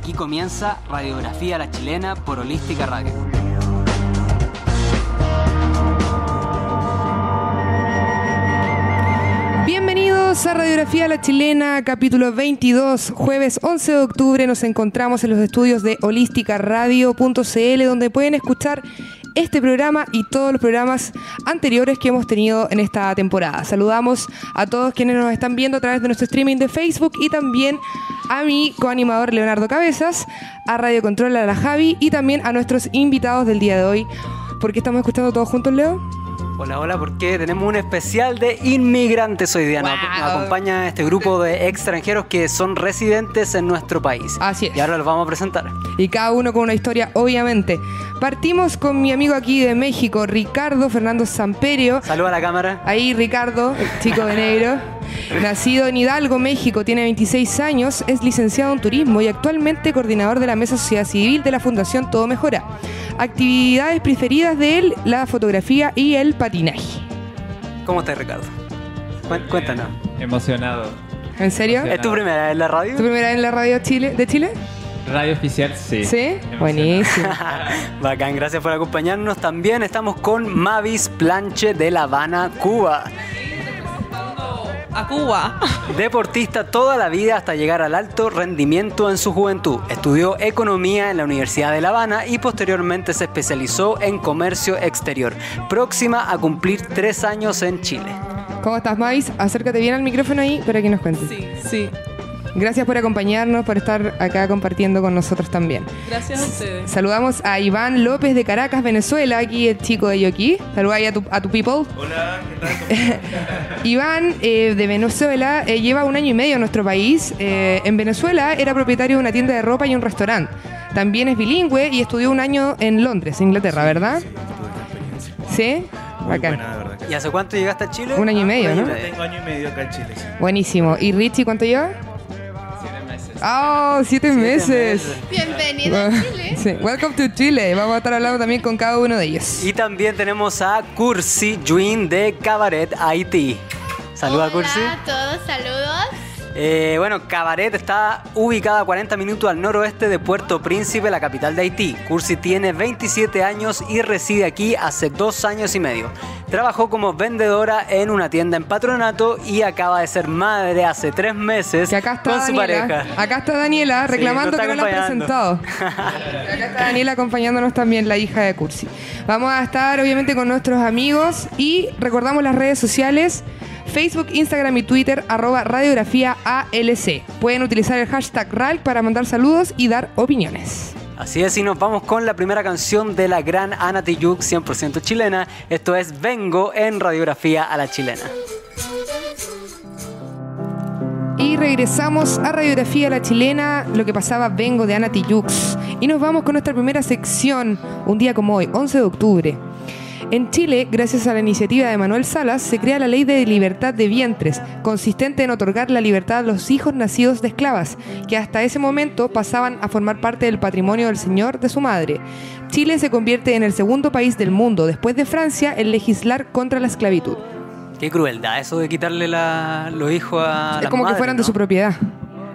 Aquí comienza Radiografía la Chilena por Holística Radio. Bienvenidos a Radiografía la Chilena, capítulo 22, jueves 11 de octubre. Nos encontramos en los estudios de holísticaradio.cl, donde pueden escuchar este programa y todos los programas anteriores que hemos tenido en esta temporada. Saludamos a todos quienes nos están viendo a través de nuestro streaming de Facebook y también a mi coanimador Leonardo Cabezas, a Radio Control a la Javi y también a nuestros invitados del día de hoy. ¿Por qué estamos escuchando todos juntos, Leo? Hola, hola, porque tenemos un especial de inmigrantes hoy día. Wow. nos acompaña este grupo de extranjeros que son residentes en nuestro país. Así es. Y ahora los vamos a presentar. Y cada uno con una historia, obviamente. Partimos con mi amigo aquí de México, Ricardo Fernando Samperio. Saluda a la cámara. Ahí Ricardo, el chico de negro. Nacido en Hidalgo, México, tiene 26 años, es licenciado en turismo y actualmente coordinador de la Mesa Sociedad Civil de la Fundación Todo Mejora. Actividades preferidas de él, la fotografía y el patinaje. ¿Cómo estás, Ricardo? Cuéntanos. Emocionado. ¿En serio? ¿Es tu primera vez en la radio? ¿Tu primera vez en la radio Chile, de Chile? Radio oficial, sí. ¿Sí? Emocionado. Buenísimo. Bacán, gracias por acompañarnos. También estamos con Mavis Planche de La Habana, Cuba. A Cuba. Deportista toda la vida hasta llegar al alto rendimiento en su juventud. Estudió economía en la Universidad de La Habana y posteriormente se especializó en comercio exterior. Próxima a cumplir tres años en Chile. ¿Cómo estás, Mavis? Acércate bien al micrófono ahí para que nos cuentes. Sí, sí. Gracias por acompañarnos, por estar acá compartiendo con nosotros también. Gracias a ustedes. Saludamos a Iván López de Caracas, Venezuela, aquí el chico de Yoki. Saluda ahí a tu, a tu people. Hola, ¿qué tal? Iván eh, de Venezuela eh, lleva un año y medio en nuestro país. Eh, en Venezuela era propietario de una tienda de ropa y un restaurante. También es bilingüe y estudió un año en Londres, Inglaterra, ¿verdad? Sí, Muy bacán. buena, de verdad. ¿Y hace cuánto llegaste a Chile? Un año y medio, año ¿no? Tengo año y medio acá en Chile. sí. Buenísimo. ¿Y Richie cuánto lleva? Siete. ¡Oh, siete, meses! meses. Bienvenido a Chile. Sí, welcome to Chile. Vamos a estar hablando también con cada uno de ellos. Y también tenemos a Cursi Juin de Cabaret, Haití. Saluda, Hola Cursi. a todos, saludos. Eh, bueno, Cabaret está ubicada a 40 minutos al noroeste de Puerto Príncipe, la capital de Haití. Cursi tiene 27 años y reside aquí hace dos años y medio. Trabajó como vendedora en una tienda en patronato y acaba de ser madre hace tres meses Que acá está con su Daniela. pareja. Acá está Daniela reclamando que no la han presentado. acá está Daniela acompañándonos también, la hija de Cursi. Vamos a estar obviamente con nuestros amigos y recordamos las redes sociales. Facebook, Instagram y Twitter, arroba radiografía ALC. Pueden utilizar el hashtag RALC para mandar saludos y dar opiniones. Así es, y nos vamos con la primera canción de la gran Ana Tijoux, 100% chilena. Esto es Vengo en Radiografía a la Chilena. Y regresamos a Radiografía La Chilena, lo que pasaba vengo de Ana Tijoux. Y nos vamos con nuestra primera sección, un día como hoy, 11 de octubre. En Chile, gracias a la iniciativa de Manuel Salas, se crea la ley de libertad de vientres, consistente en otorgar la libertad a los hijos nacidos de esclavas, que hasta ese momento pasaban a formar parte del patrimonio del señor de su madre. Chile se convierte en el segundo país del mundo, después de Francia, en legislar contra la esclavitud. Qué crueldad eso de quitarle la- los hijos a es las como que fueran de su propiedad.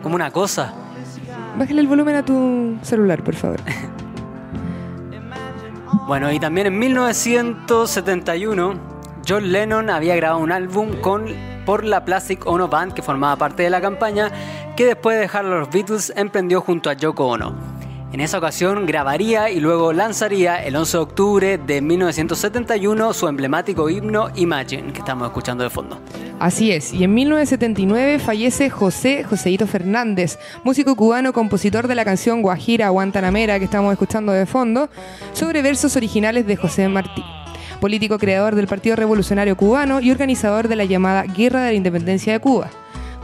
Como una cosa. Bájale el volumen a tu celular, por favor. Bueno, y también en 1971, John Lennon había grabado un álbum con, por la Plastic Ono Band, que formaba parte de la campaña, que después de dejar a los Beatles emprendió junto a Yoko Ono. En esa ocasión grabaría y luego lanzaría el 11 de octubre de 1971 su emblemático himno Imagine, que estamos escuchando de fondo. Así es, y en 1979 fallece José Joseito Fernández, músico cubano, compositor de la canción Guajira Guantanamera que estamos escuchando de fondo, sobre versos originales de José Martí. Político creador del Partido Revolucionario Cubano y organizador de la llamada Guerra de la Independencia de Cuba.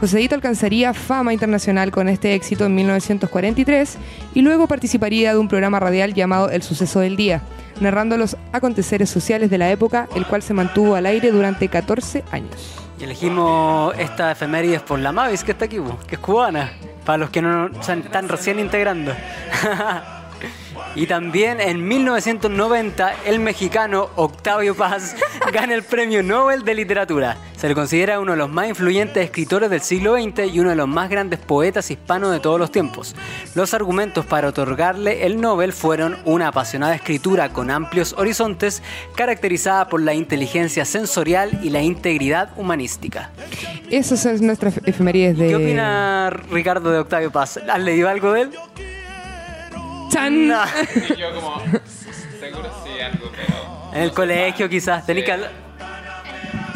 Joséito alcanzaría fama internacional con este éxito en 1943 y luego participaría de un programa radial llamado El Suceso del Día, narrando los aconteceres sociales de la época, el cual se mantuvo al aire durante 14 años. Y elegimos esta efemérides por la Mavis, que está aquí, que es cubana, para los que no se están recién integrando. y también en 1990 el mexicano Octavio Paz gana el Premio Nobel de Literatura. Se le considera uno de los más influyentes escritores del siglo XX y uno de los más grandes poetas hispanos de todos los tiempos. Los argumentos para otorgarle el Nobel fueron una apasionada escritura con amplios horizontes, caracterizada por la inteligencia sensorial y la integridad humanística. Eso es nuestra ef- efemérides de... ¿Qué opina Ricardo de Octavio Paz? ¿Has leído algo de él? ¡Chan! No. Y yo como, seguro sí, algo, pero... En el colegio quizás. Tenés que hablar-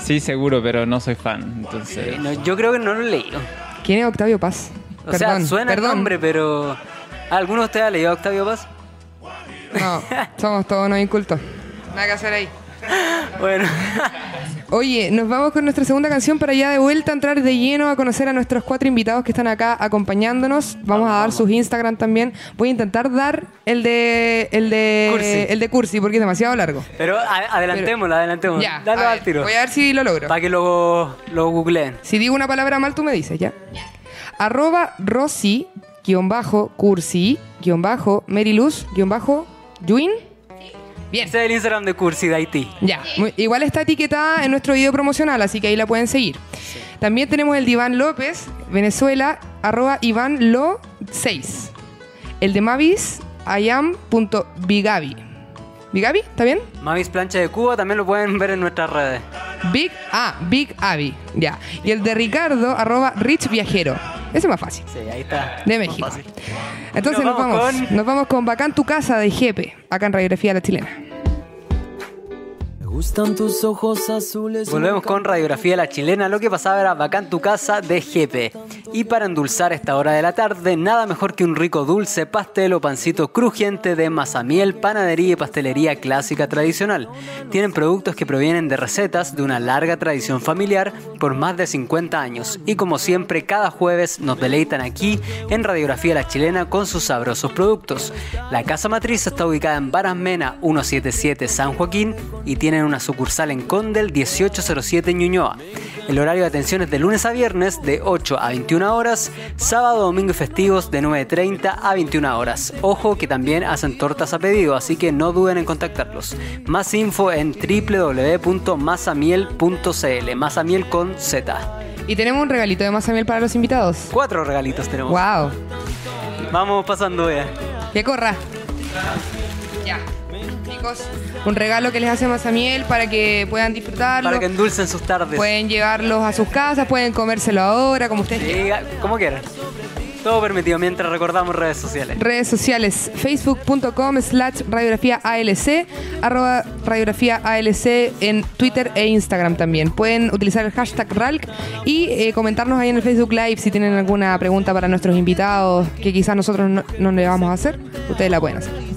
Sí, seguro, pero no soy fan, entonces... No, yo creo que no lo he leído. ¿Quién es Octavio Paz? O sea, suena el perdón. nombre, pero... ¿Alguno de ustedes ha leído a Octavio Paz? No, somos todos no incultos. Nada que hacer ahí. Bueno. Oye, nos vamos con nuestra segunda canción para ya de vuelta entrar de lleno a conocer a nuestros cuatro invitados que están acá acompañándonos. Vamos, a dar sus Instagram también. Voy a intentar dar el de el de Cursi. el de Cursi porque es demasiado largo. Pero adelantémoslo, adelantémoslo. Ya, Dale a al tiro. voy a ver si lo logro. Para que lo, lo googleen. Si digo una palabra mal, tú me dices, ¿ya? Arroba Rosy, guion bajo, Cursi, guion bajo, Meriluz, guion bajo, Yuin. Bien. Ese es el Instagram de Cursi de Haití. Ya, muy- igual está etiquetada en nuestro video promocional, así que ahí la pueden seguir. También tenemos el de Iván López, Venezuela, arroba Iván Lo 6. El de Mavis, ayam.bigabi. ¿Bigabi? ¿Está bien? Mavis Plancha de Cuba también lo pueden ver en nuestras redes. Big, ah, Big Abby, ya. Y el de Ricardo, arroba Rich Viajero. Ese es más fácil. Sí, ahí está. De México. Entonces Nos nos, vamos vamos, con- nos vamos con Bacán tu casa de Jepe, acá en Radiografía La Chilena. Gustan tus ojos azules. Volvemos con Radiografía La Chilena. Lo que pasaba era Bacán tu casa de Jepe. Y para endulzar esta hora de la tarde, nada mejor que un rico dulce, pastel o pancito crujiente de mazamiel, panadería y pastelería clásica tradicional. Tienen productos que provienen de recetas de una larga tradición familiar por más de 50 años. Y como siempre, cada jueves nos deleitan aquí en Radiografía La Chilena con sus sabrosos productos. La casa matriz está ubicada en Baras Mena 177 San Joaquín y tienen una sucursal en Condel 1807 Ñuñoa. El horario de atención es de lunes a viernes de 8 a 21 horas, sábado, domingo y festivos de 9.30 a 21 horas. Ojo que también hacen tortas a pedido, así que no duden en contactarlos. Más info en www.masamiel.cl, masamiel con Z. Y tenemos un regalito de masa miel para los invitados. Cuatro regalitos tenemos. ¡Wow! Vamos pasando ya. Que corra. Ya. Chicos, un regalo que les hace masa miel para que puedan disfrutarlo. Para que endulcen sus tardes. Pueden llevarlos a sus casas, pueden comérselo ahora, como ustedes quieran. Como quieran. Todo permitido mientras recordamos redes sociales. Redes sociales, facebook.com slash radiografía ALC, arroba radiografía ALC en Twitter e Instagram también. Pueden utilizar el hashtag RALC y eh, comentarnos ahí en el Facebook Live si tienen alguna pregunta para nuestros invitados que quizás nosotros no, no le vamos a hacer. Ustedes la pueden hacer.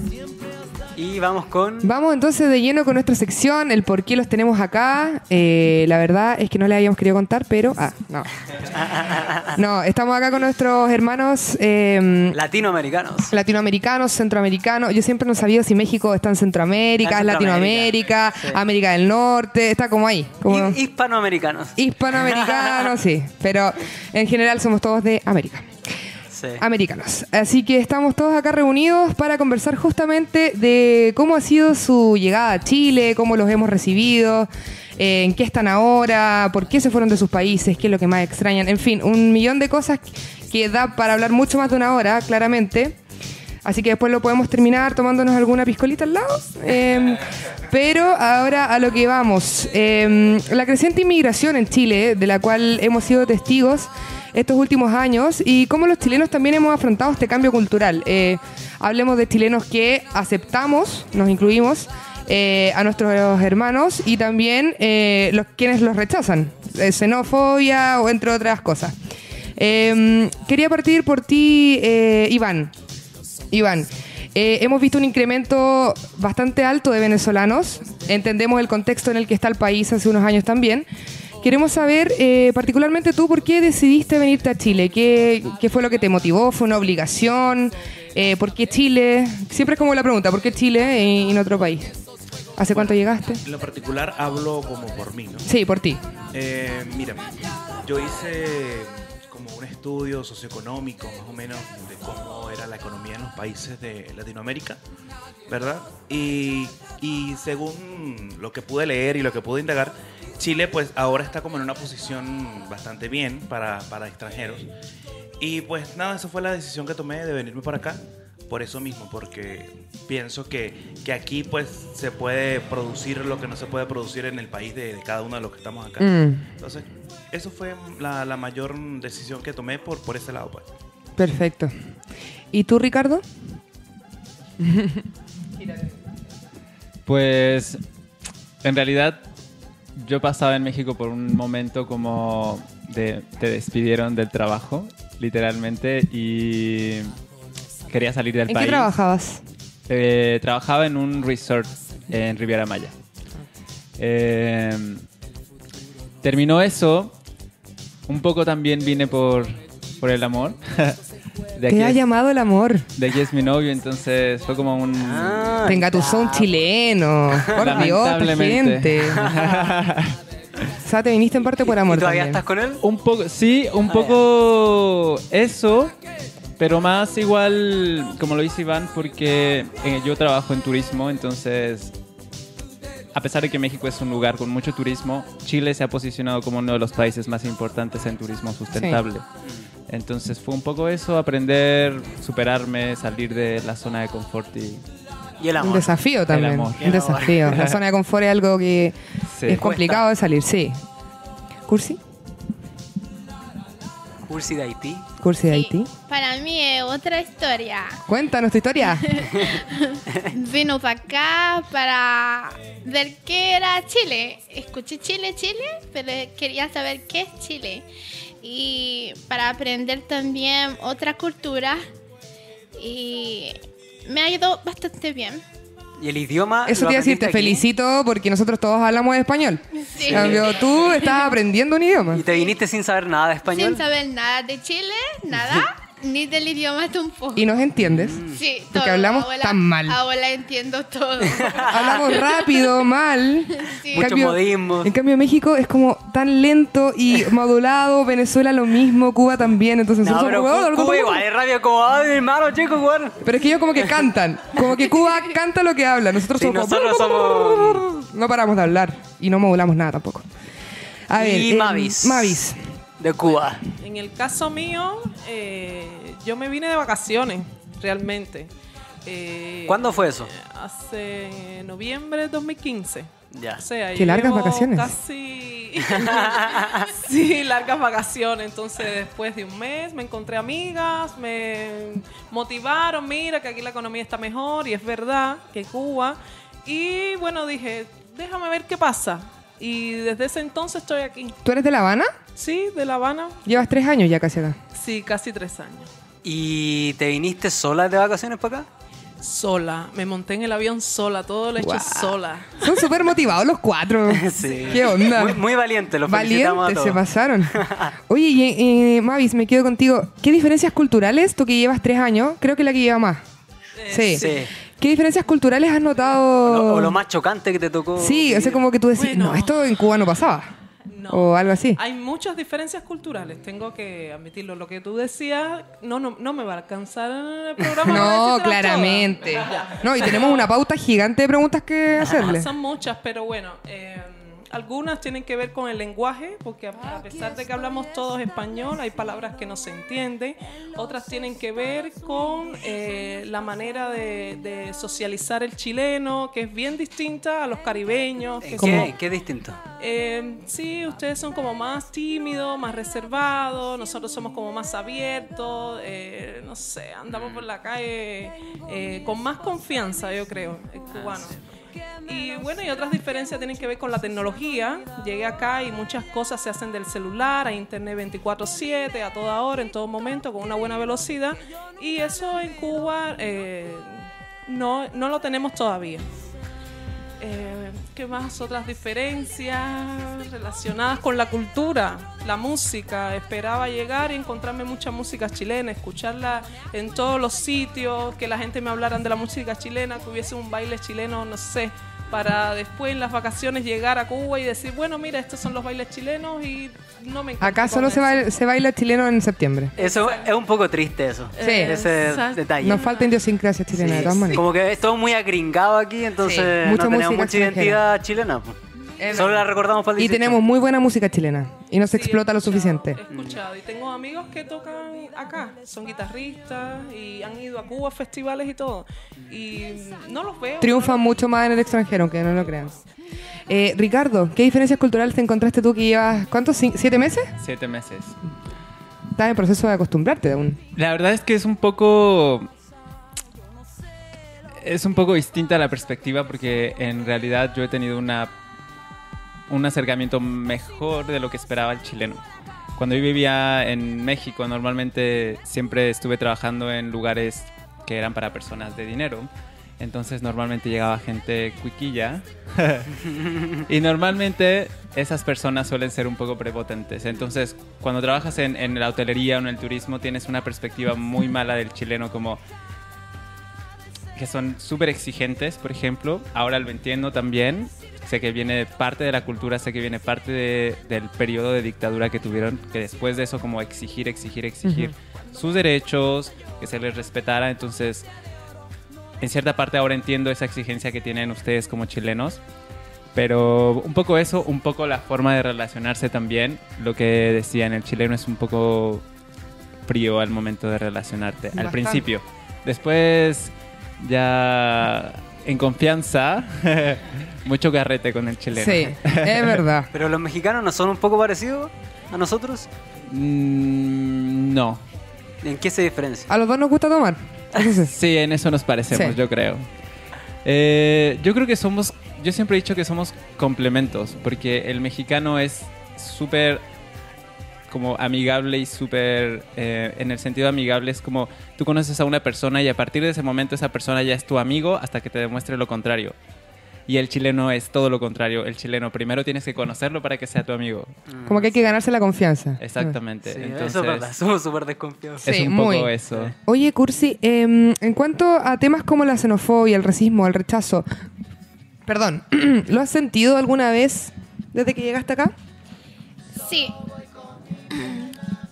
Vamos con. Vamos entonces de lleno con nuestra sección, el por qué los tenemos acá. Eh, la verdad es que no les habíamos querido contar, pero... Ah, no. No, estamos acá con nuestros hermanos... eh, Latinoamericanos. latinoamericanos, centroamericanos. Yo siempre no sabía si México está en Centroamérica, es Latinoamérica, sí. América del Norte, está como ahí. Como Hi- Hispanoamericanos. hispanoamericanos, sí. Pero en general somos todos de América. Sí. Americanos. Así que estamos todos acá reunidos para conversar justamente de cómo ha sido su llegada a Chile, cómo los hemos recibido, eh, en qué están ahora, por qué se fueron de sus países, qué es lo que más extrañan. En fin, un millón de cosas que da para hablar mucho más de una hora, claramente. Así que después lo podemos terminar tomándonos alguna piscolita al lado. Eh, pero ahora a lo que vamos. Eh, la creciente inmigración en Chile, de la cual hemos sido testigos estos últimos años, y cómo los chilenos también hemos afrontado este cambio cultural. Eh, hablemos de chilenos que aceptamos, nos incluimos, eh, a nuestros hermanos y también eh, los quienes los rechazan, eh, xenofobia o entre otras cosas. Eh, quería partir por ti, Iván. Iván, hemos visto un incremento bastante alto de venezolanos. Entendemos el contexto en el que está el país hace unos años también. Queremos saber, eh, particularmente tú, por qué decidiste venirte a Chile. ¿Qué, qué fue lo que te motivó? ¿Fue una obligación? Eh, ¿Por qué Chile? Siempre es como la pregunta, ¿por qué Chile y, y no otro país? ¿Hace cuánto llegaste? En lo particular hablo como por mí, ¿no? Sí, por ti. Eh, mira, yo hice como un estudio socioeconómico más o menos de cómo era la economía en los países de Latinoamérica, ¿verdad? Y, y según lo que pude leer y lo que pude indagar, Chile pues ahora está como en una posición bastante bien para, para extranjeros. Y pues nada, esa fue la decisión que tomé de venirme para acá. Por eso mismo, porque pienso que, que aquí pues se puede producir lo que no se puede producir en el país de, de cada uno de los que estamos acá. Mm, Entonces, eso fue la, la mayor decisión que tomé por, por ese lado. Pues. perfecto. ¿Y tú, Ricardo? Pues en realidad yo pasaba en México por un momento como de te despidieron del trabajo, literalmente, y quería salir del ¿En país. qué trabajabas? Eh, trabajaba en un resort en Riviera Maya. Eh, terminó eso. Un poco también vine por, por el amor. de, aquí Te ha es, llamado el amor. de aquí es mi novio, entonces fue como un... Ah, Te engatusó un chileno. Por Dios, gente. O sea, te viniste en parte por ¿Y amor todavía también. estás con él? Un poco, sí, un Ah, poco eso, pero más igual, como lo dice Iván, porque eh, yo trabajo en turismo, entonces, a pesar de que México es un lugar con mucho turismo, Chile se ha posicionado como uno de los países más importantes en turismo sustentable. Entonces fue un poco eso, aprender, superarme, salir de la zona de confort y... Y el Un amor. desafío también. amor. Un desafío. La zona de confort es algo que Sí. es complicado de salir, sí. ¿Cursi? Cursi de Haití. ¿Cursi de Sí, Haití? Para mí es otra historia. Cuéntanos tu historia. Vino para acá para ver qué era Chile. Escuché Chile, Chile, pero quería saber qué es Chile. Y para aprender también otra cultura. Y me ha ido bastante bien. Y el idioma. Eso te iba a decir, te aquí. felicito porque nosotros todos hablamos español. Sí. En cambio, tú estás aprendiendo un idioma. ¿Y te viniste sin saber nada de español? Sin saber nada de Chile, nada, ni del idioma tampoco. Y nos entiendes. Sí, Porque todo. hablamos Abuela- tan mal. Abuela entiendo todo. Hablamos rápido, mal. Sí. Cambio- modismos. En cambio, México es como tan lento y modulado. Venezuela lo mismo, Cuba también. Entonces, No, nosotros pero somos- Cu- Cuba igual es rabia como, ay, mi hermano, chico, igual. Pero es que ellos como que cantan. Como que Cuba canta lo que habla. Nosotros Sí, somos nosotros somos- No paramos de hablar. Y no modulamos nada tampoco. A ver. Y eh, Mavis. Mavis. De Cuba. En el caso mío, eh, yo me vine de vacaciones, realmente. Eh, ¿Cuándo fue eso? Hace noviembre de 2015. Ya. O sea, Qué largas vacaciones. Casi. sí, largas vacaciones. Entonces, después de un mes, me encontré amigas, me motivaron. Mira que aquí la economía está mejor y es verdad que Cuba. Y bueno, dije, déjame ver qué pasa. Y desde ese entonces estoy aquí. ¿Tú eres de La Habana? Sí, de La Habana. Llevas tres años ya casi acá. Sí, casi tres años. ¿Y te viniste sola de vacaciones para acá? Sola. Me monté en el avión sola. Todo lo he hecho sola. Son súper motivados los cuatro. Sí. ¿Qué onda? Muy, muy valiente, los felicitamos a Valientes se pasaron. Oye, y, eh, Mavis, me quedo contigo. ¿Qué diferencias culturales, tú que llevas tres años, creo que la que lleva más? Sí. Sí. ¿Qué diferencias culturales has notado? Lo- o lo más chocante que te tocó. Sí, o sea, como que tú decís, Bueno. no, esto en Cuba no pasaba. No. O algo así. Hay muchas diferencias culturales, tengo que admitirlo. Lo que tú decías, no, no, no me va a alcanzar el programa. No, claramente. No, y tenemos una pauta gigante de preguntas que hacerle. Son muchas, pero bueno, eh, algunas tienen que ver con el lenguaje, porque a, a pesar de que hablamos todos español, hay palabras que no se entienden. Otras tienen que ver con eh, la manera de, de socializar el chileno, que es bien distinta a los caribeños. Que ¿En son- ¿Qué, distinto? eh, sí, ustedes son como más tímidos, más reservados, nosotros somos como más abiertos, eh, no sé, andamos por la calle eh, con más confianza, yo creo, el cubano. Y bueno, y otras diferencias tienen que ver con la tecnología. Llegué acá y muchas cosas se hacen del celular, a internet 24/7, a toda hora, en todo momento, con una buena velocidad. Y eso en Cuba eh, no, no lo tenemos todavía. Eh, ¿Qué más? Otras diferencias relacionadas con la cultura, la música. Esperaba llegar y encontrarme mucha música chilena, escucharla en todos los sitios, que la gente me hablara de la música chilena, que hubiese un baile chileno, no sé, para después en las vacaciones llegar a Cuba y decir, bueno, mira, estos son los bailes chilenos y no me Acá solo se, baila, se baila chileno en septiembre. Eso es un poco triste, eso. Sí. Ese Exacto. detalle. Nos falta idiosincrasia chilena, Sí, de todas maneras. Como que es todo muy agringado aquí, entonces Sí, mucha tenemos mucha identidad chilena. pues. Solo la recordamos para el Y 18. tenemos muy buena música chilena. Y no se Sí, explota lo suficiente. He escuchado. Y tengo amigos que tocan acá. Son guitarristas y han ido a Cuba a festivales y todo. Y no los veo. Triunfan mucho más en el extranjero, aunque no lo crean. Eh, Ricardo, ¿qué diferencias culturales te encontraste tú que llevas, ¿cuántos? ¿Siete meses? Siete meses. Estás en proceso de acostumbrarte aún. La verdad es que es un poco. Es un poco distinta la perspectiva porque en realidad yo he tenido una un acercamiento mejor de lo que esperaba el chileno. Cuando yo vivía en México, normalmente siempre estuve trabajando en lugares que eran para personas de dinero. Entonces normalmente llegaba gente cuiquilla. y normalmente esas personas suelen ser un poco prepotentes. Entonces cuando trabajas en, la hotelería o en el turismo tienes una perspectiva muy mala del chileno como que son súper exigentes, por ejemplo. Ahora lo entiendo también. Sé que viene parte de la cultura, sé que viene parte de- del periodo de dictadura que tuvieron, que después de eso como exigir, exigir, exigir sus derechos, que se les respetara. Entonces, en cierta parte ahora entiendo esa exigencia que tienen ustedes como chilenos. Pero un poco eso, un poco la forma de relacionarse también. Lo que decían, el chileno es un poco frío al momento de relacionarte, al principio. Después ya en confianza, mucho carrete con el chileno. Sí, es verdad. Pero los mexicanos no son un poco parecidos a nosotros. Mm, no. ¿En qué se diferencia? A los dos nos gusta tomar. Sí. Sí, en eso nos parecemos, Sí. yo creo. Eh, yo creo que somos, yo siempre he dicho que somos complementos, porque el mexicano es súper como amigable y súper, eh, en el sentido amigable, es como tú conoces a una persona y a partir de ese momento esa persona ya es tu amigo hasta que te demuestre lo contrario. Y el chileno es todo lo contrario. El chileno primero tienes que conocerlo para que sea tu amigo. Como que hay que ganarse la confianza. Exactamente. Sí, Entonces, eso es verdad, somos súper desconfiados. es Sí, un muy. poco eso. Oye, Cursi, em, en cuanto a temas como la xenofobia, el racismo, el rechazo, perdón, ¿lo has sentido alguna vez desde que llegaste acá? Sí.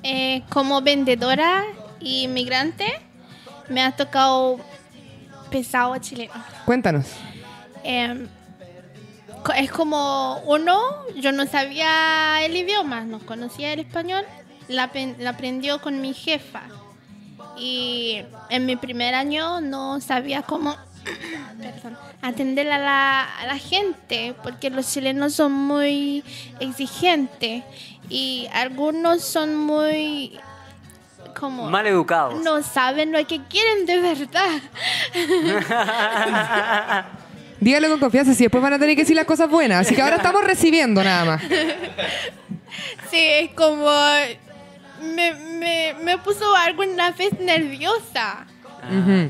Eh, como vendedora y migrante, me ha tocado pesado chileno. Cuéntanos. Eh, co- es como uno, yo no sabía el idioma, no conocía el español, la, la aprendió con mi jefa. Y en mi primer año no sabía cómo perdón, atender a la, a la gente, porque los chilenos son muy exigentes y algunos son muy como Mal educados. no saben lo que quieren de verdad. Dígalo con confianza, si después van a tener que decir las cosas buenas. Así que ahora estamos recibiendo nada más. Sí, es como. Me, me, me puso algo en la vez nerviosa.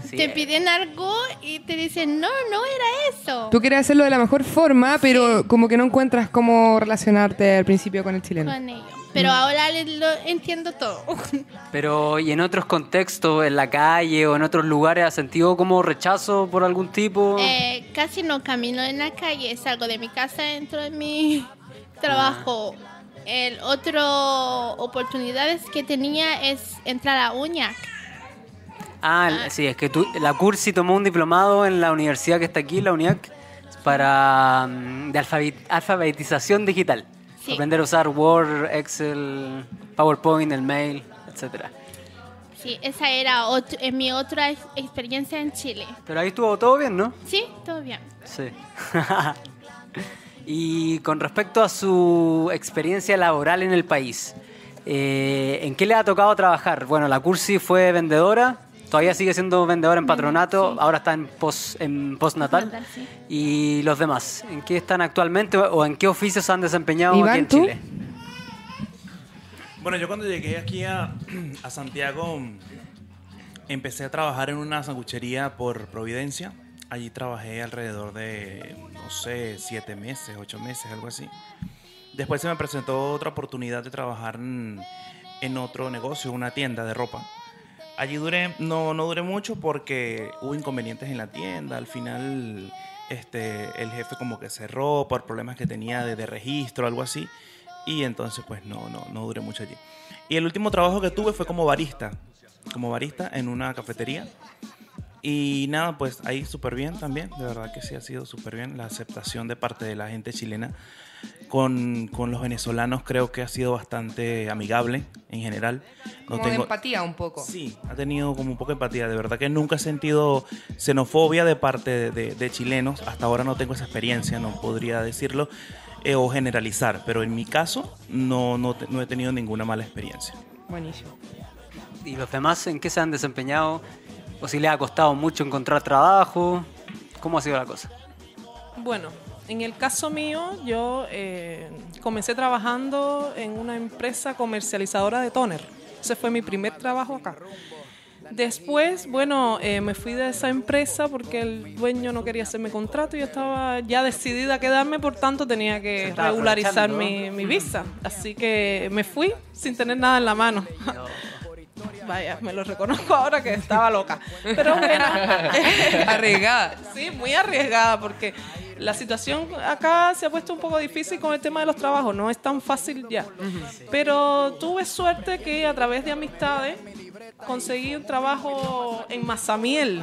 Sí, te piden algo y te dicen, no, no era eso. Tú quieres hacerlo de la mejor forma, pero como que no encuentras cómo relacionarte al principio con el chileno. Con ellos. Pero ahora le- lo entiendo todo. Pero, ¿y en otros contextos, en la calle o en otros lugares, has sentido como rechazo por algún tipo? Eh, casi no camino en la calle, salgo de mi casa, entro en mi trabajo. El otro oportunidades que tenía es entrar a UñAC. Ah, el- sí, es que tú, la Cursi tomó un diplomado en la universidad que está aquí, la UNIAC, para mm, de alfabet- alfabetización digital. Sí. Aprender a usar Word, Excel, PowerPoint, el mail, etcétera. Sí, esa era otro- eh, mi otra ex- experiencia en Chile. Pero ahí estuvo todo bien, ¿no? Sí, todo bien. Sí. y con respecto a su experiencia laboral en el país, eh, ¿en qué le ha tocado trabajar? Bueno, la Cursi fue vendedora, todavía sigue siendo vendedora en patronato, ahora está en post en postnatal. Postnatal, sí. ¿Y los demás? ¿En qué están actualmente o en qué oficios han desempeñado Iván, aquí en ¿tú? Chile? Bueno, yo cuando llegué aquí a, a Santiago empecé a trabajar en una sanguchería por Providencia. Allí trabajé alrededor de, no sé, siete meses, ocho meses, algo así. Después se me presentó otra oportunidad de trabajar en, en otro negocio, una tienda de ropa. Allí duré, no, no duré mucho porque hubo inconvenientes en la tienda. Al final, este, el jefe como que cerró por problemas que tenía de, de registro, algo así. Y entonces, pues no, no, no duré mucho allí. Y el último trabajo que tuve fue como barista. Como barista en una cafetería. Y nada, pues ahí súper bien también, de verdad que sí ha sido súper bien la aceptación de parte de la gente chilena. Con, con los venezolanos creo que ha sido bastante amigable en general. No Como de tengo, empatía un poco. Sí, ha tenido como un poco de empatía. De verdad que nunca he sentido xenofobia de parte de, de- de chilenos. Hasta ahora no tengo esa experiencia, no podría decirlo eh, o generalizar. Pero en mi caso no, no, te- no he tenido ninguna mala experiencia. Buenísimo. ¿Y los demás en qué se han desempeñado? ¿O si les ha costado mucho encontrar trabajo? ¿Cómo ha sido la cosa? Bueno, en el caso mío, yo eh, comencé trabajando en una empresa comercializadora de toner. Ese fue mi primer trabajo acá. Después, bueno, eh, me fui de esa empresa porque el dueño no quería hacerme contrato y yo estaba ya decidida a quedarme, por tanto tenía que regularizar mi visa. Así que me fui sin tener nada en la mano. Vaya, me lo reconozco ahora que estaba loca. Pero bueno. Arriesgada. Sí, muy arriesgada porque la situación acá se ha puesto un poco difícil con el tema de los trabajos, no es tan fácil ya. Pero tuve suerte que a través de amistades conseguí un trabajo en Mazamiel.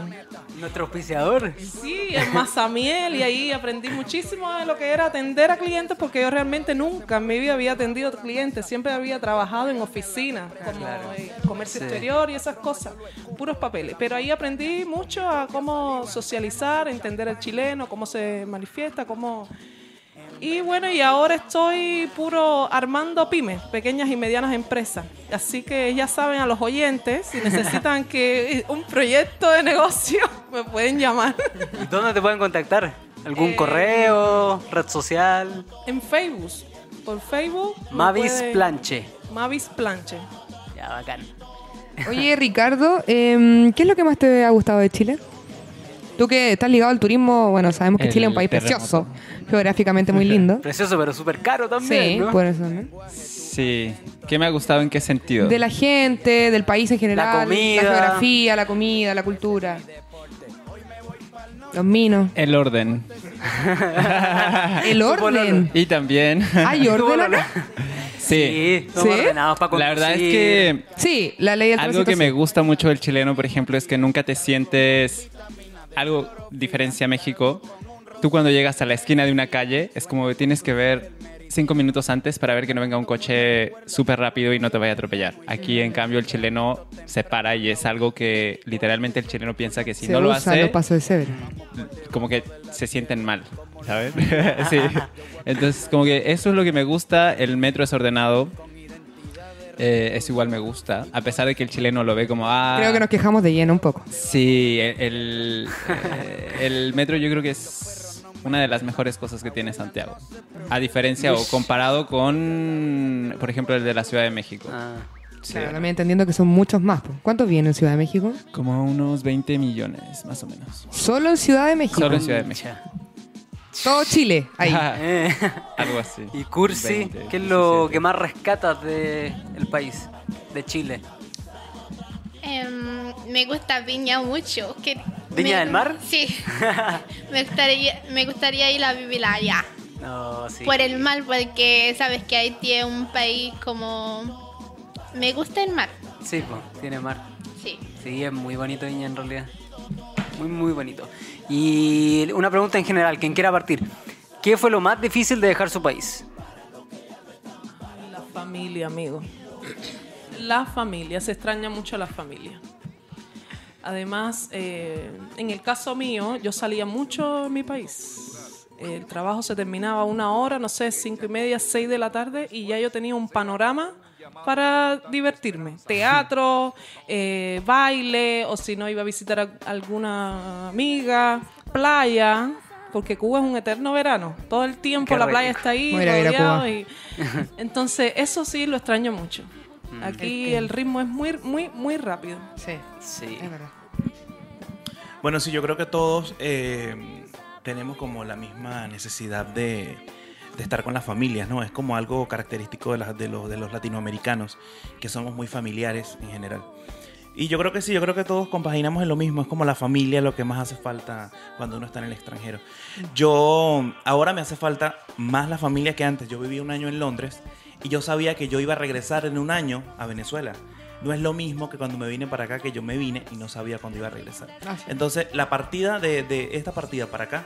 Nuestro auspiciador. Sí, en Mazamiel y ahí aprendí muchísimo de lo que era atender a clientes porque yo realmente nunca en mi vida había atendido a clientes, siempre había trabajado en oficina, como en comercio Sí. exterior y esas cosas, puros papeles. Pero ahí aprendí mucho a cómo socializar, entender al chileno, cómo se manifiesta, cómo... Y bueno, y ahora estoy puro armando pymes, pequeñas y medianas empresas. Así que ya saben a los oyentes, si necesitan que un proyecto de negocio, me pueden llamar. ¿Y dónde te pueden contactar? ¿Algún Eh, correo? ¿Red social? En Facebook, por Facebook. Mavis Planche. Mavis Planche. Ya, bacán. Oye, Ricardo, em, ¿qué es lo que más te ha gustado de Chile? Tú que estás ligado al turismo, bueno, sabemos que El Chile es un país terremoto. precioso, geográficamente muy lindo. Precioso, pero súper caro también, Sí, ¿no? por eso, ¿no? Sí. ¿Qué me ha gustado en qué sentido? De la gente, del país en general, comida. geografía, la comida, la cultura. Los minos. El orden. El orden. y también... ¿Hay orden acá? sí. Sí, somos ¿Sí? ordenados para La verdad es conducir. que Sí, la ley del algo tránsito que me gusta mucho del chileno, por ejemplo, es que nunca te sientes... Algo diferencia México. Tú cuando llegas a la esquina de una calle, es como que tienes que ver cinco minutos antes para ver que no venga un coche súper rápido y no te vaya a atropellar. Aquí, en cambio, el chileno se para y es algo que literalmente el chileno piensa que si Se no lo usan hace, los pasos de cebra. como que se sienten mal, ¿sabes? sí. Entonces, como que eso es lo que me gusta. El metro es ordenado. Eh, eso igual me gusta. A pesar de que el chileno lo ve como, ah... Creo que nos quejamos de lleno un poco. Sí, el, el, eh, el metro yo creo que es una de las mejores cosas que tiene Santiago. A diferencia o comparado con, por ejemplo, el de la Ciudad de México. Ah, Sí. Claro, también entendiendo que son muchos más. ¿Cuántos vienen en Ciudad de México? Como unos 20 millones, más o menos. Solo en Ciudad de México. Solo en Ciudad de México. Todo Chile, ahí. Eh, Algo así. y Cursi, 20, ¿qué es lo 17. que más rescatas del país? De Chile. Em, me gusta Viña mucho. Que ¿Viña me- del Mar? Sí. me, gustaría, me gustaría ir a vivir allá. No, sí. Por el mar, porque sabes que Haití es un país como... Me gusta el mar. Sí, po, tiene mar. Sí. Sí, es muy bonito Viña en realidad. Muy, muy bonito. Y una pregunta en general, quien quiera partir. ¿Qué fue lo más difícil de dejar su país? La familia, amigo. La familia, se extraña mucho la familia. Además, eh, en el caso mío, yo salía mucho de mi país. El trabajo se terminaba una hora, no sé, cinco y media, seis de la tarde, y ya yo tenía un panorama para divertirme. Teatro, eh, baile, o si no iba a visitar a alguna amiga, playa, porque Cuba es un eterno verano. Todo el tiempo Qué la rico. playa está ahí, rodeado y- entonces, eso sí lo extraño mucho. Aquí el ritmo es muy, muy, muy rápido. Sí, Sí. es verdad. Bueno, sí, yo creo que todos eh, tenemos como la misma necesidad de, de estar con las familias, ¿no? Es como algo característico de, las- de, los, de los latinoamericanos, que somos muy familiares en general. Y yo creo que sí, yo creo que todos compaginamos en lo mismo, es como la familia lo que más hace falta cuando uno está en el extranjero. Yo, ahora me hace falta más la familia que antes. Yo viví un año en Londres y yo sabía que yo iba a regresar en un año a Venezuela. no es lo mismo que cuando me vine para acá, que yo me vine y no sabía cuándo iba a regresar. Ah. Entonces, la partida de, de esta partida para acá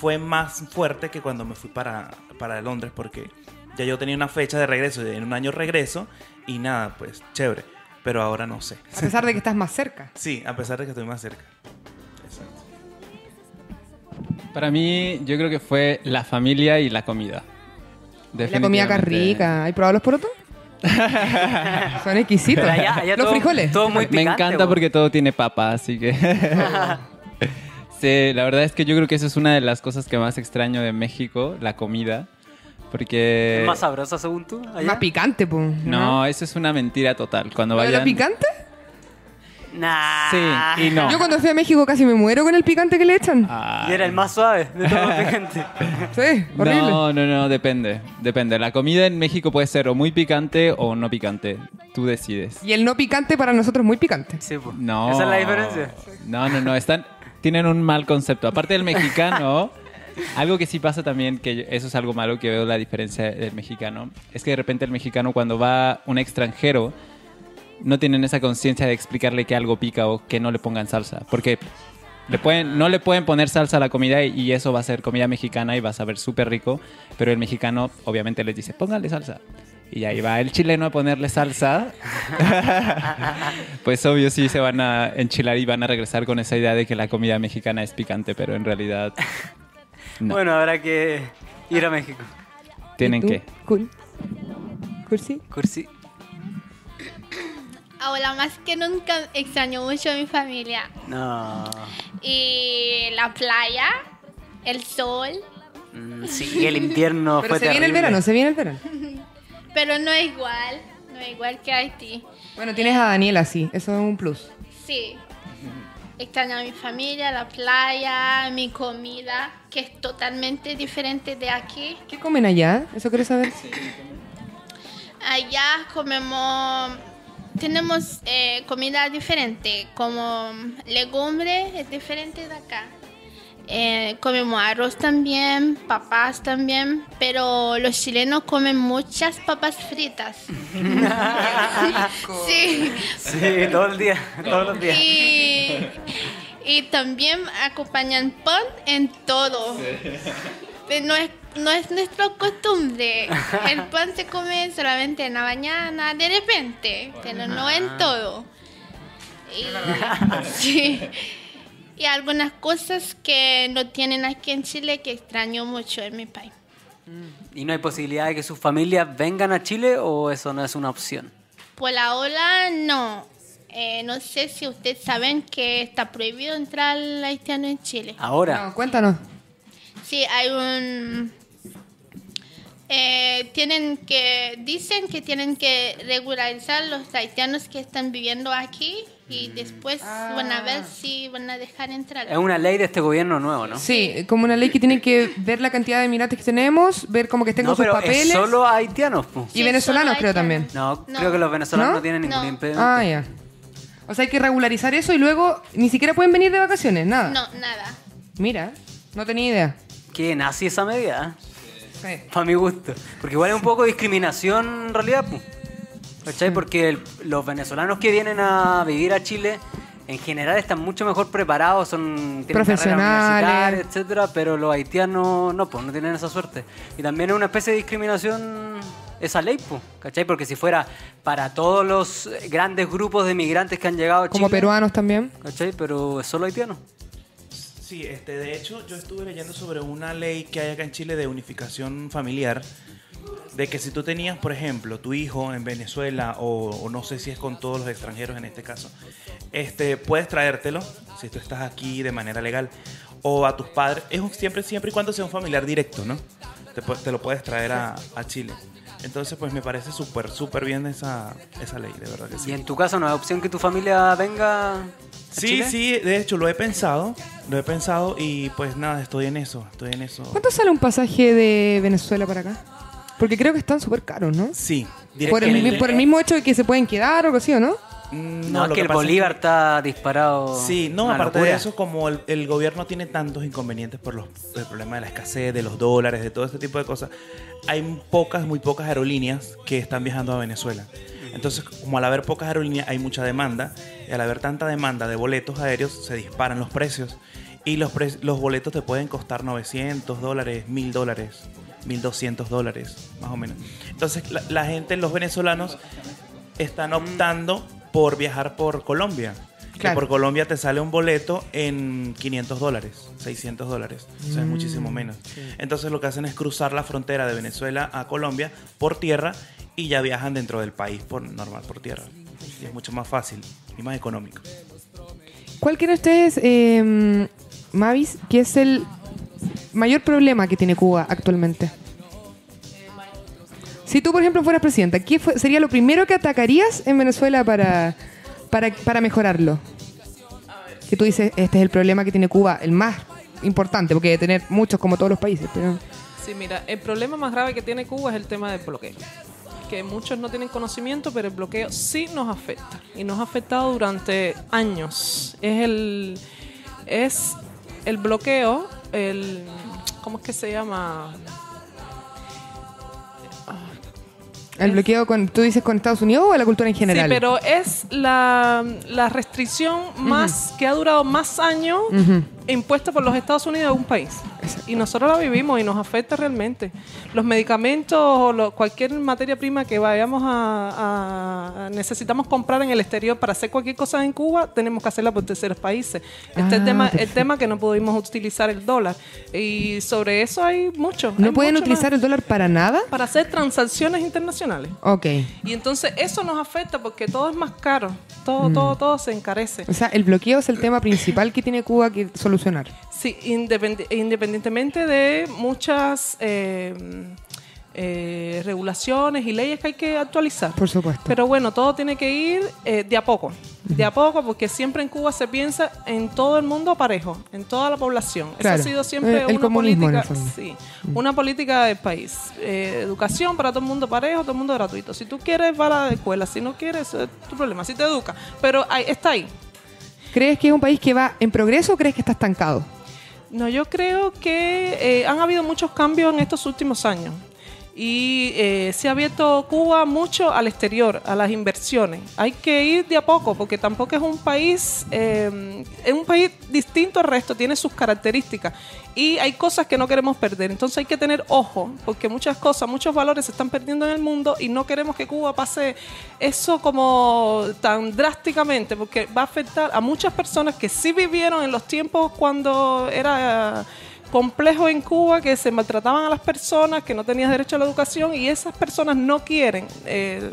fue más fuerte que cuando me fui para, para Londres, porque ya yo tenía una fecha de regreso, en un año regreso, y nada, pues chévere. Pero ahora no sé. A pesar de que estás más cerca. Sí, a pesar de que estoy más cerca. Exacto. Para mí, yo creo que fue la familia y la comida. La comida acá rica. ¿Hay probado los porotos? Son exquisitos. Allá- allá los todo- frijoles. todo muy Me picante, encanta bo. porque todo tiene papa, así que... sí, la verdad es que yo creo que eso es una de las cosas que más extraño de México, la comida. Porque... ¿Es más sabrosa según tú? allá? Más picante, pues. No, eso es una mentira total. Cuando ¿Lo de vayan... la picante? Nah. Sí, y no. Yo cuando fui a México casi me muero con el picante que le echan. Ay. Y era el más suave de todos los picantes. Sí, horrible. No, no, no, depende. Depende. La comida en México puede ser o muy picante o no picante. Tú decides. Y el no picante para nosotros es muy picante. Sí, pues. No. Esa es la diferencia. No, no, no. Están, tienen un mal concepto. Aparte del mexicano, algo que sí pasa también, que eso es algo malo que veo la diferencia del mexicano, es que de repente el mexicano cuando va un extranjero no tienen esa conciencia de explicarle que algo pica o que no le pongan salsa. Porque le no le pueden poner salsa a la comida y eso va a ser comida mexicana y va a saber súper rico. Pero el mexicano obviamente les dice, póngale salsa. Y ahí va el chileno a ponerle salsa. pues obvio sí se van a enchilar y van a regresar con esa idea de que la comida mexicana es picante, pero en realidad no. Bueno, habrá que ir a México. tienen que. Cool. Cursi. Cursi. Ahora más que nunca extraño mucho a mi familia. No. Y la playa, el sol, Mm, sí, el invierno Pero fue se viene el verano, se viene el verano. Pero no es igual, no es igual que Haití. Bueno, tienes a Daniela, sí. Eso es un plus. Sí. Extraño a mi familia, la playa, mi comida, que es totalmente diferente de aquí. ¿Qué comen allá? Eso quiero saber. Allá comemos, tenemos eh, comida diferente, como legumbres es diferente de acá. Eh, comemos arroz también, papas también, pero los chilenos comen muchas papas fritas. sí. Sí, todo el día, todos los días. Y, y también acompañan pan en todo. Pero No es, no es nuestra costumbre. El pan se come solamente en la mañana, de repente, pero no en todo. Y, sí. Y algunas cosas que no tienen aquí en Chile que extraño mucho en mi país. ¿Y no hay posibilidad de que sus familias vengan a Chile o eso no es una opción? Por ahora no. Eh, no sé si ustedes saben que está prohibido entrar al haitiano en Chile. Ahora. No, cuéntanos. Sí, hay un... eh, tienen que... Dicen que tienen que regularizar los haitianos que están viviendo aquí y después van a ver si van a dejar entrar. Es una ley de este gobierno nuevo, ¿no? Sí, como una ley que tiene que ver la cantidad de migrantes que tenemos, ver cómo que estén No, con sus pero papeles. es solo haitianos, pu. Y Sí, venezolanos creo también. No, No. creo que los venezolanos ¿No? no, tienen ningún No. impedimento. Ah, ya. O sea, hay que regularizar eso y luego ni siquiera pueden venir de vacaciones, nada. No, nada. Mira, no tenía idea. Que nazi esa medida, Sí. para mi gusto. Porque igual es un poco de discriminación en realidad, pu. ¿Cachai? Porque el- los venezolanos que vienen a vivir a Chile en general están mucho mejor preparados, son tienen Profesionales. etcétera, pero los haitianos no, pues no tienen esa suerte. Y también es una especie de discriminación esa ley, pues, ¿cachai? Porque si fuera para todos los grandes grupos de migrantes que han llegado a Chile, Como peruanos también. ¿cachai? Pero es solo haitiano. Sí, este, de hecho, yo estuve leyendo sobre una ley que hay acá en Chile de unificación familiar. De que si tú tenías, por ejemplo, tu hijo en Venezuela, o, o no sé si es con todos los extranjeros en este caso, este, puedes traértelo, si tú estás aquí de manera legal, o a tus padres, es un- siempre, siempre y cuando sea un familiar directo, ¿no? Te, lo puedes traer a, a Chile. Entonces, pues me parece súper, súper bien esa, esa ley, de verdad que sí. Y en tu caso no hay opción que tu familia venga. a Sí, Chile? sí, de hecho lo he pensado, lo he pensado y pues nada, estoy en eso, estoy en eso. ¿Cuánto sale un pasaje de Venezuela para acá? Porque creo que están súper caros, ¿no? Sí, Por el, directamente. por el mismo hecho de que se pueden quedar o algo así, ¿o no? Mm, No, lo es que el Bolívar está disparado. Sí, no, aparte locura. de eso, como el, el gobierno tiene tantos inconvenientes por los, el problema de la escasez, de los dólares, de todo este tipo de cosas, hay pocas, muy pocas aerolíneas que están viajando a Venezuela. Entonces, como al haber pocas aerolíneas hay mucha demanda, y al haber tanta demanda de boletos aéreos se disparan los precios. Y los, pre- los boletos te pueden costar 900 dólares, 1000 dólares, 1200 dólares, más o menos. Entonces, la, la gente, los venezolanos, están optando por viajar por Colombia. Que por Colombia te sale un boleto en 500 dólares, 600 dólares. O sea, es muchísimo menos. Entonces lo que hacen es cruzar la frontera de Venezuela a Colombia por tierra y ya viajan dentro del país por normal por tierra. Y es mucho más fácil y más económico. ¿Cuál creen ustedes, eh, Mavis, que es el mayor problema que tiene Cuba actualmente? Si tú, por ejemplo, fueras presidenta, ¿qué fue- sería lo primero que atacarías en Venezuela para, para, para mejorarlo? Que tú dices, este es el problema que tiene Cuba, el más importante, porque debe tener muchos como todos los países, pero... Sí, mira, el problema más grave que tiene Cuba es el tema del bloqueo. Que muchos no tienen conocimiento, pero el bloqueo sí nos afecta. Y nos ha afectado durante años. Es el, es el bloqueo, el. ¿Cómo es que se llama? ¿El bloqueo con, tú dices con Estados Unidos o la cultura en general? Sí, pero es la, la restricción más que ha durado más años impuesta por los Estados Unidos a un país. Y nosotros la vivimos y nos afecta realmente. Los medicamentos o lo- cualquier materia prima que vayamos a, a- necesitamos comprar en el exterior para hacer cualquier cosa en Cuba, tenemos que hacerla por terceros países. Este es Ah, el tema, el tema que no pudimos utilizar el dólar. Y sobre eso hay mucho. ¿No hay pueden mucho utilizar más el dólar para nada? para hacer transacciones internacionales. Ok. Y entonces eso nos afecta porque todo es más caro, Mm. todo, todo, todo se encarece. O sea, el bloqueo es el tema principal que tiene Cuba que solucionar. Sí, independi- independientemente de muchas eh, eh, regulaciones y leyes que hay que actualizar. Por supuesto. Pero bueno, todo tiene que ir eh, de a poco, de a poco, porque siempre en Cuba se piensa en todo el mundo parejo, en toda la población. Claro. Eso ha sido siempre Eh, el una política, sí, una política del país. Eh, educación para todo el mundo parejo, todo el mundo gratuito. Si tú quieres, va a la escuela. Si no quieres, es tu problema. Si te educa. Pero ahí, está ahí. ¿Crees que es un país que va en progreso o crees que está estancado? No, yo creo que eh, han habido muchos cambios en estos últimos años y eh, se ha abierto Cuba mucho al exterior, a las inversiones. Hay que ir de a poco porque tampoco es un país, eh, es un país distinto al resto, tiene sus características y hay cosas que no queremos perder. Entonces hay que tener ojo porque muchas cosas, muchos valores se están perdiendo en el mundo y no queremos que Cuba pase eso como tan drásticamente porque va a afectar a muchas personas que sí vivieron en los tiempos cuando era complejo en Cuba, que se maltrataban a las personas, que no tenían derecho a la educación y esas personas no quieren eh,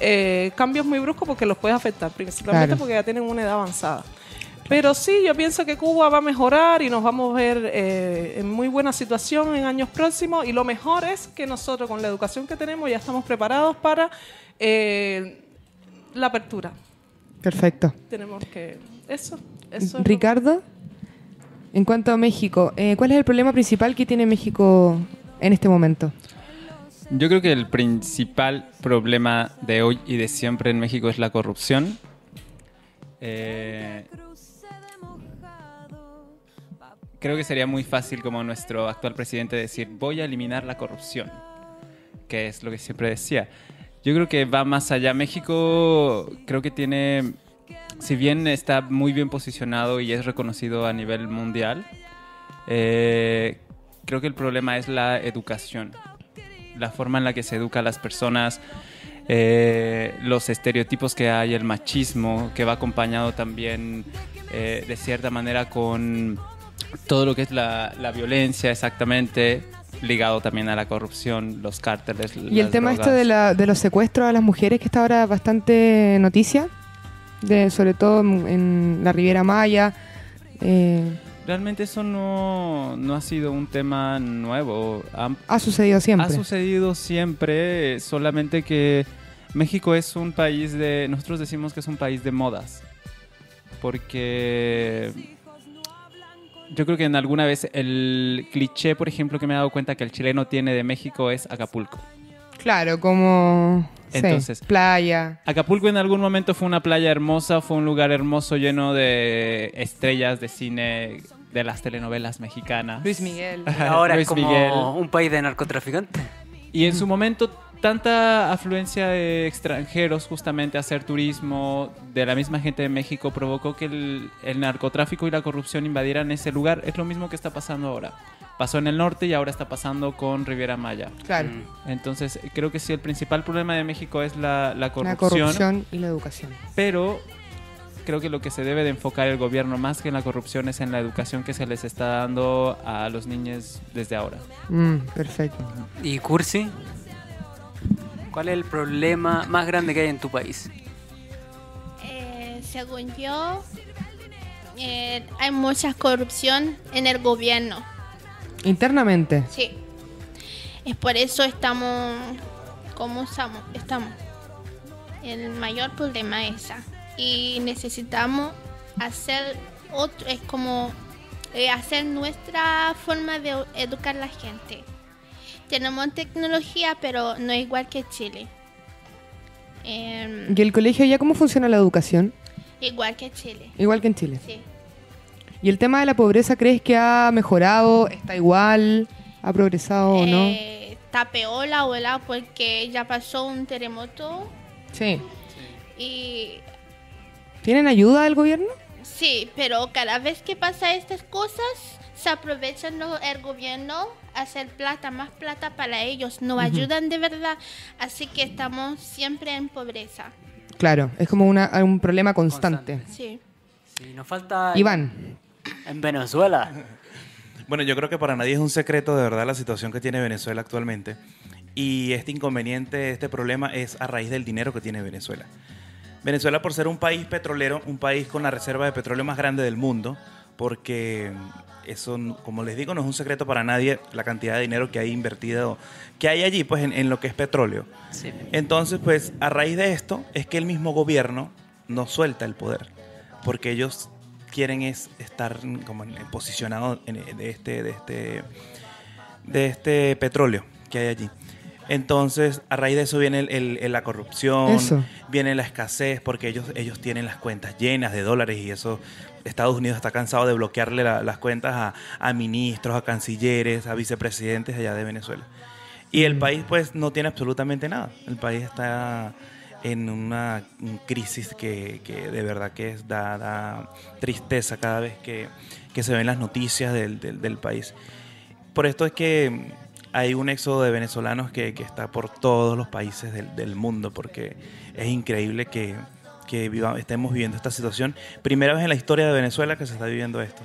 eh, cambios muy bruscos porque los puede afectar, principalmente Claro. porque ya tienen una edad avanzada. Pero sí, yo pienso que Cuba va a mejorar y nos vamos a ver eh, en muy buena situación en años próximos. Y lo mejor es que nosotros, con la educación que tenemos, ya estamos preparados para la apertura. Perfecto. Tenemos que. Eso. eso es Ricardo, en cuanto a México, eh, ¿cuál es el problema principal que tiene México en este momento? Yo creo que el principal problema de hoy y de siempre en México es la corrupción. Eh, creo que sería muy fácil como nuestro actual presidente decir voy a eliminar la corrupción, que es lo que siempre decía. Yo creo que va más allá. México creo que tiene, si bien está muy bien posicionado y es reconocido a nivel mundial, eh, creo que el problema es la educación la forma en la que se educa a las personas, eh, los estereotipos que hay, el machismo, que va acompañado también eh, de cierta manera con todo lo que es la, la violencia exactamente, ligado también a la corrupción, los cárteles. Y el tema drogas. esto de, la- de los secuestros a las mujeres, que está ahora bastante noticia, de, sobre todo en, en la Riviera Maya. eh, Realmente eso no, no ha sido un tema nuevo. Han ha sucedido siempre. Ha sucedido siempre, solamente que México es un país de... Nosotros decimos que es un país de modas, porque yo creo que en alguna vez el cliché, por ejemplo, que me he dado cuenta que el chileno tiene de México es Acapulco. Claro, como sí, Entonces- playa. Acapulco en algún momento fue una playa hermosa, fue un lugar hermoso lleno de estrellas de cine de las telenovelas mexicanas. Luis Miguel. Ahora Luis es como Miguel. un país de narcotraficantes. Y en su momento tanta afluencia de extranjeros justamente a hacer turismo de la misma gente de México provocó que el, el narcotráfico y la corrupción invadieran ese lugar. Es lo mismo que está pasando ahora. Pasó en el norte y ahora está pasando con Riviera Maya. Claro. Mm. Entonces, creo que sí, el principal problema de México es la, la La corrupción, corrupción y la educación. pero creo que lo que se debe de enfocar el gobierno más que en la corrupción es en la educación que se les está dando a los niños desde ahora. Mm, perfecto. ¿Y Cursi? ¿Cuál es el problema más grande que hay en tu país? Eh, según yo, eh, hay mucha corrupción en el gobierno. Internamente. Sí. Es por eso estamos como estamos. estamos. El mayor problema es esa. Y necesitamos hacer otro, es como eh, hacer nuestra forma de educar a la gente. Tenemos tecnología, pero no igual que Chile. Em, ¿Y el colegio ya cómo funciona la educación? igual que Chile, Igual que en Chile. sí. ¿Y el tema de la pobreza crees que ha mejorado? ¿Está igual? ¿Ha progresado o no? Eh, está peor la ola porque ya pasó un terremoto Sí. y ¿Tienen ayuda del gobierno? Sí, pero cada vez que pasa estas cosas, se aprovechan lo- el gobierno a hacer plata, más plata para ellos. No ayudan de verdad. Así que estamos siempre en pobreza. Claro, es como una- un problema constante. Sí. Sí, nos falta... Iván, En Venezuela. Bueno, yo creo que para nadie es un secreto de verdad la situación que tiene Venezuela actualmente. Y este inconveniente, este problema es a raíz del dinero que tiene Venezuela. Venezuela por ser un país petrolero, un país con la reserva de petróleo más grande del mundo, porque eso, como les digo, no es un secreto para nadie la cantidad de dinero que hay invertido, que hay allí, pues en, en lo que es petróleo. Sí. Entonces, pues a raíz de esto es que el mismo gobierno no suelta el poder, porque ellos quieren es estar como posicionados en, de este de este de este petróleo que hay allí. Entonces, a raíz de eso viene el- el- el- la corrupción, Eso. viene la escasez, porque ellos, ellos tienen las cuentas llenas de dólares y eso Estados Unidos está cansado de bloquearle la- las cuentas a, a ministros, a cancilleres, a vicepresidentes allá de Venezuela. Y el país pues no tiene absolutamente nada. El país está en una crisis que, que de verdad que es, da, da tristeza cada vez que, que se ven las noticias del, del- del país. Por esto es que hay un éxodo de venezolanos que, que está por todos los países del, del mundo, porque es increíble que, que viva- estemos viviendo esta situación. Primera vez en la historia de Venezuela que se está viviendo esto.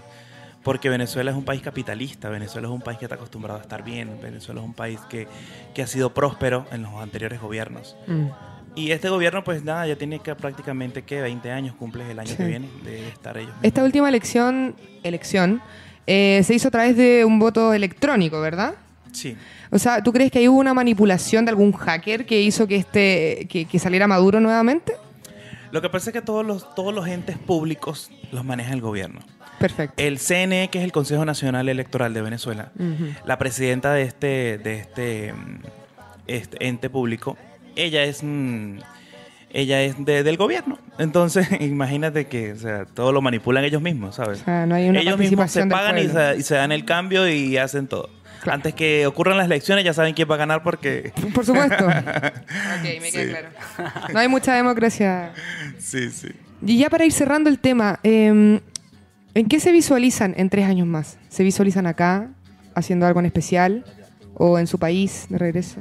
Porque Venezuela es un país capitalista, Venezuela es un país que está acostumbrado a estar bien, Venezuela es un país que, que ha sido próspero en los anteriores gobiernos. mm, Y este gobierno, pues nada, ya tiene que prácticamente que 20 años, cumple el año Sí. que viene de estar ellos. esta mismos. última elección, elección eh, se hizo a través de un voto electrónico, ¿verdad? Sí. O sea, ¿tú crees que hubo una manipulación de algún hacker que hizo que este que, que saliera Maduro nuevamente? Lo que pasa es que todos los, todos los entes públicos los maneja el gobierno. Perfecto. El CNE, que es el Consejo Nacional Electoral de Venezuela, la presidenta de este, de este, este ente público, ella es, mm, ella es de- del gobierno. Entonces, imagínate que o sea, todo lo manipulan ellos mismos, ¿sabes? O sea, no hay una ellos mismos se pagan y se, y se dan el cambio y hacen todo. Claro. Antes que ocurran las elecciones ya saben quién va a ganar porque... Por supuesto. ok, me queda claro. No hay mucha democracia. Sí, sí. Y ya para ir cerrando el tema, eh, ¿en qué se visualizan en tres años más? ¿Se visualizan acá, haciendo algo en especial? ¿O en su país de regreso?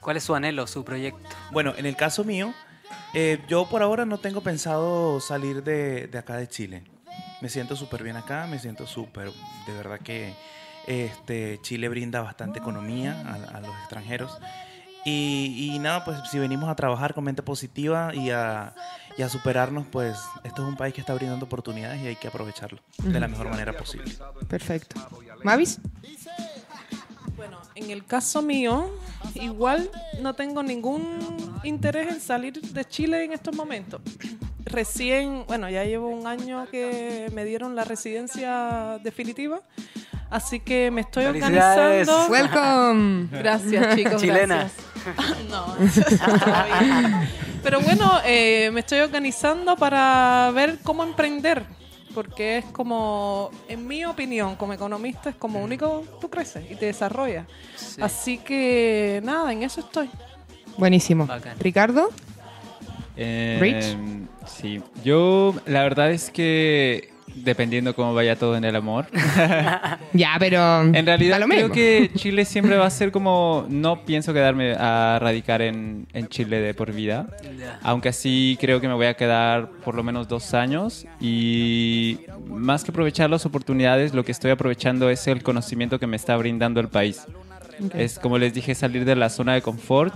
¿Cuál es su anhelo, su proyecto? Bueno, en el caso mío, eh, yo por ahora no tengo pensado salir de, de acá de Chile. Me siento súper bien acá, me siento súper, de verdad que este, Chile brinda bastante economía a, a los extranjeros. Y, y nada, pues si venimos a trabajar con mente positiva y a, y a superarnos, pues esto es un país que está brindando oportunidades y hay que aprovecharlo de la mejor manera posible. Perfecto. ¿Mavis? Bueno, en el caso mío, igual no tengo ningún interés en salir de Chile en estos momentos. Recién, bueno, ya llevo un año que me dieron la residencia definitiva, así que me estoy organizando. Welcome. Gracias, chicos. Chilena. gracias. no. Pero bueno, eh, me estoy organizando para ver cómo emprender. porque es como, en mi opinión, como economista, es como único tú creces y te desarrollas. Sí. Así que nada, en eso estoy. Buenísimo. Bacán. Ricardo, Eh, Rich. Sí, yo la verdad es que dependiendo cómo vaya todo en el amor, ya, pero. en realidad da lo creo mismo. que Chile siempre va a ser como, no pienso quedarme a radicar en, en Chile de por vida, aunque así creo que me voy a quedar por lo menos dos años y más que aprovechar las oportunidades, lo que estoy aprovechando es el conocimiento que me está brindando el país. Es como les dije, salir de la zona de confort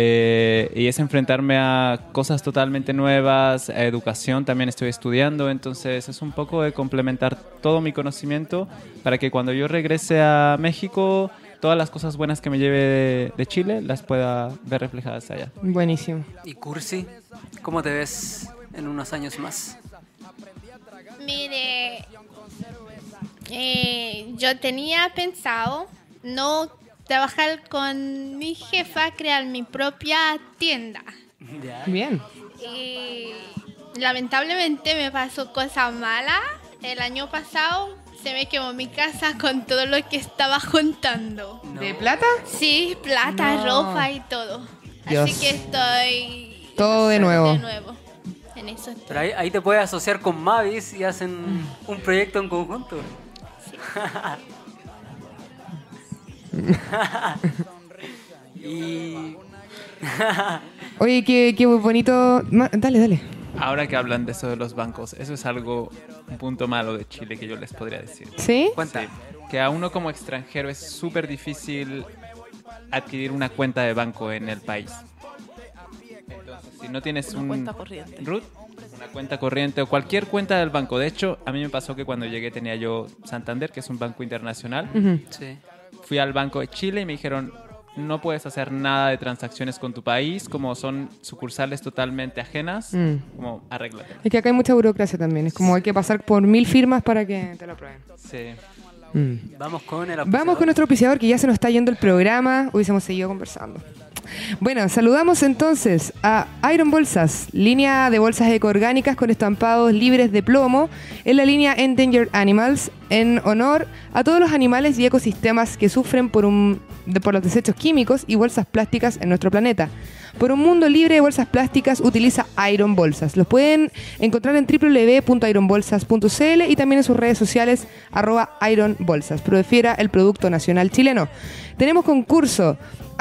eh, y es enfrentarme a cosas totalmente nuevas, a educación también estoy estudiando, entonces es un poco de complementar todo mi conocimiento para que cuando yo regrese a México, todas las cosas buenas que me lleve de, de Chile las pueda ver reflejadas allá. Buenísimo. ¿Y Cursi? ¿Cómo te ves en unos años más? Mire, eh, yo tenía pensado no trabajar con mi jefa, crear mi propia tienda. Ya. Bien. Y lamentablemente me pasó cosa mala. El año pasado se me quemó mi casa con todo lo que estaba juntando. ¿De plata? Sí, plata, No. ropa y todo. Dios. Así que estoy... Todo de nuevo. De nuevo. En eso estoy. Pero ahí, ahí te puedes asociar con Mavis y hacen un proyecto en conjunto. y Oye, qué, qué bonito. Dale, dale. Ahora que hablan de eso de los bancos, eso es algo, un punto malo de Chile que yo les podría decir. ¿Sí? cuenta. Sí, que a uno como extranjero es súper difícil adquirir una cuenta de banco en el país. Entonces, si no tienes Una un cuenta corriente. root, una cuenta corriente o cualquier cuenta del banco. De hecho, a mí me pasó que cuando llegué tenía yo Santander, que es un banco internacional. Sí. Fui al Banco de Chile y me dijeron, no puedes hacer nada de transacciones con tu país, como son sucursales totalmente ajenas, Mm. como arréglate. Es que acá hay mucha burocracia también. Es como hay que pasar por mil firmas para que te lo aprueben. Sí. Mm. Vamos con el Vamos con nuestro auspiciador que ya se nos está yendo el programa. Hubiésemos seguido conversando. Bueno, saludamos entonces a Iron Bolsas, línea de bolsas ecoorgánicas con estampados libres de plomo, en la línea Endangered Animals, en honor a todos los animales y ecosistemas que sufren por, un, por los desechos químicos y bolsas plásticas en nuestro planeta. Por un mundo libre de bolsas plásticas, utiliza Iron Bolsas. Los pueden encontrar en www.ironbolsas.cl y también en sus redes sociales, arroba Iron Bolsas. Prefiera el producto nacional chileno. Tenemos concurso.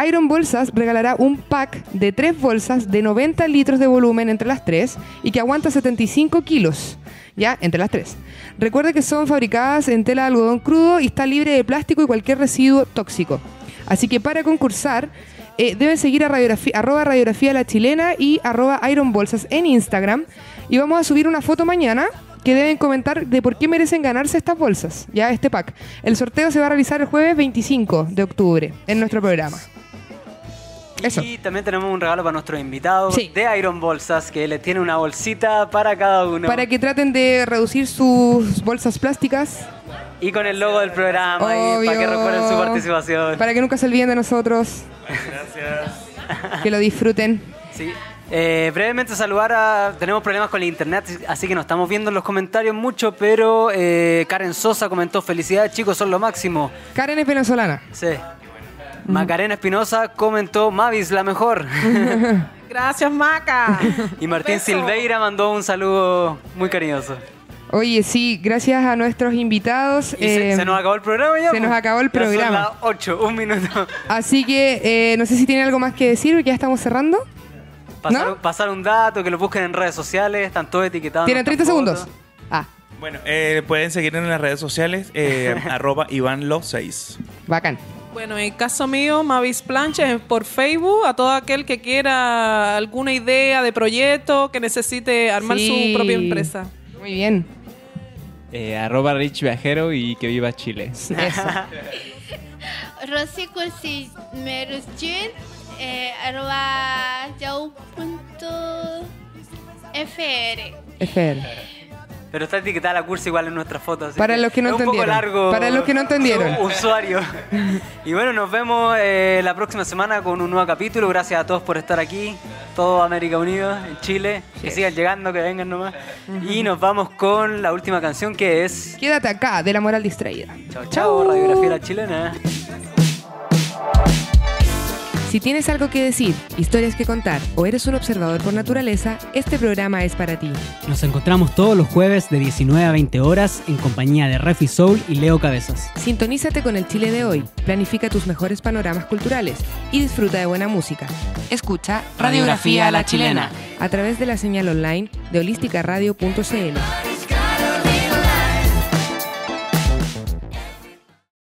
Iron Bolsas regalará un pack de tres bolsas de 90 litros de volumen entre las tres y que aguanta 75 kilos. Ya, entre las tres. Recuerde que son fabricadas en tela de algodón crudo y está libre de plástico y cualquier residuo tóxico. Así que para concursar, eh, deben seguir a radiografía, arroba radiografía la chilena y arroba Iron Bolsas en Instagram. Y vamos a subir una foto mañana que deben comentar de por qué merecen ganarse estas bolsas, ya este pack. El sorteo se va a realizar el jueves 25 de octubre en nuestro programa. Eso. Y también tenemos un regalo para nuestros invitados Sí. de Iron Bolsas, que le tiene una bolsita para cada uno. Para que traten de reducir sus bolsas plásticas, Y con el logo del programa, y para que recuerden su participación. para que nunca se olviden de nosotros, Gracias. que lo disfruten. Sí. Eh, brevemente saludar a... Tenemos problemas con el internet, así que no estamos viendo en los comentarios mucho, pero eh, Karen Sosa comentó, felicidades chicos, son lo máximo. Karen es venezolana. Sí. Macarena Espinosa comentó, Mavis, la mejor. Gracias, Maca. y Martín. Silveira mandó un saludo muy cariñoso. Oye, sí, gracias a nuestros invitados. Y se, eh, se nos acabó el programa ya. se nos acabó el Ya son programa. las 8, un minuto. Así que eh, no sé si tienen algo más que decir, porque ya estamos cerrando. Pasar, ¿No? pasar un dato, que lo busquen en redes sociales, están todos etiquetados. en Tienen 30 nuestras segundos. fotos. Ah, Bueno, eh, pueden seguir en las redes sociales, eh, arroba ivanlo6. bacán. Bueno, en el caso mío, Mavis Planches por Facebook, a todo aquel que quiera alguna idea de proyecto, que necesite armar Sí. su propia empresa. Muy bien. Eh, arroba Rich Viajero y que viva Chile. Eso. Rosy Cursi Meruschin, eh, arroba yahoo punto fr. Pero está etiquetada la cursa igual en nuestras fotos. Para los que no es un poco entendieron. largo. Para los que no entendieron. su Usuario. y bueno, nos vemos eh, la próxima semana con un nuevo capítulo. Gracias a todos por estar aquí. todo América Unido, en Chile. Que sigan llegando, que vengan nomás. Y nos vamos con la última canción que es. Quédate acá, de la moral distraída. Chao, chao, radiografía la chilena. Si tienes algo que decir, historias que contar o eres un observador por naturaleza, este programa es para ti. Nos encontramos todos los jueves de 19 a 20 horas en compañía de Refi Soul y Leo Cabezas. Sintonízate con el Chile de hoy, planifica tus mejores panoramas culturales y disfruta de buena música. Escucha Radiografía a la chilena. a través de la señal online de holísticaradio.cl.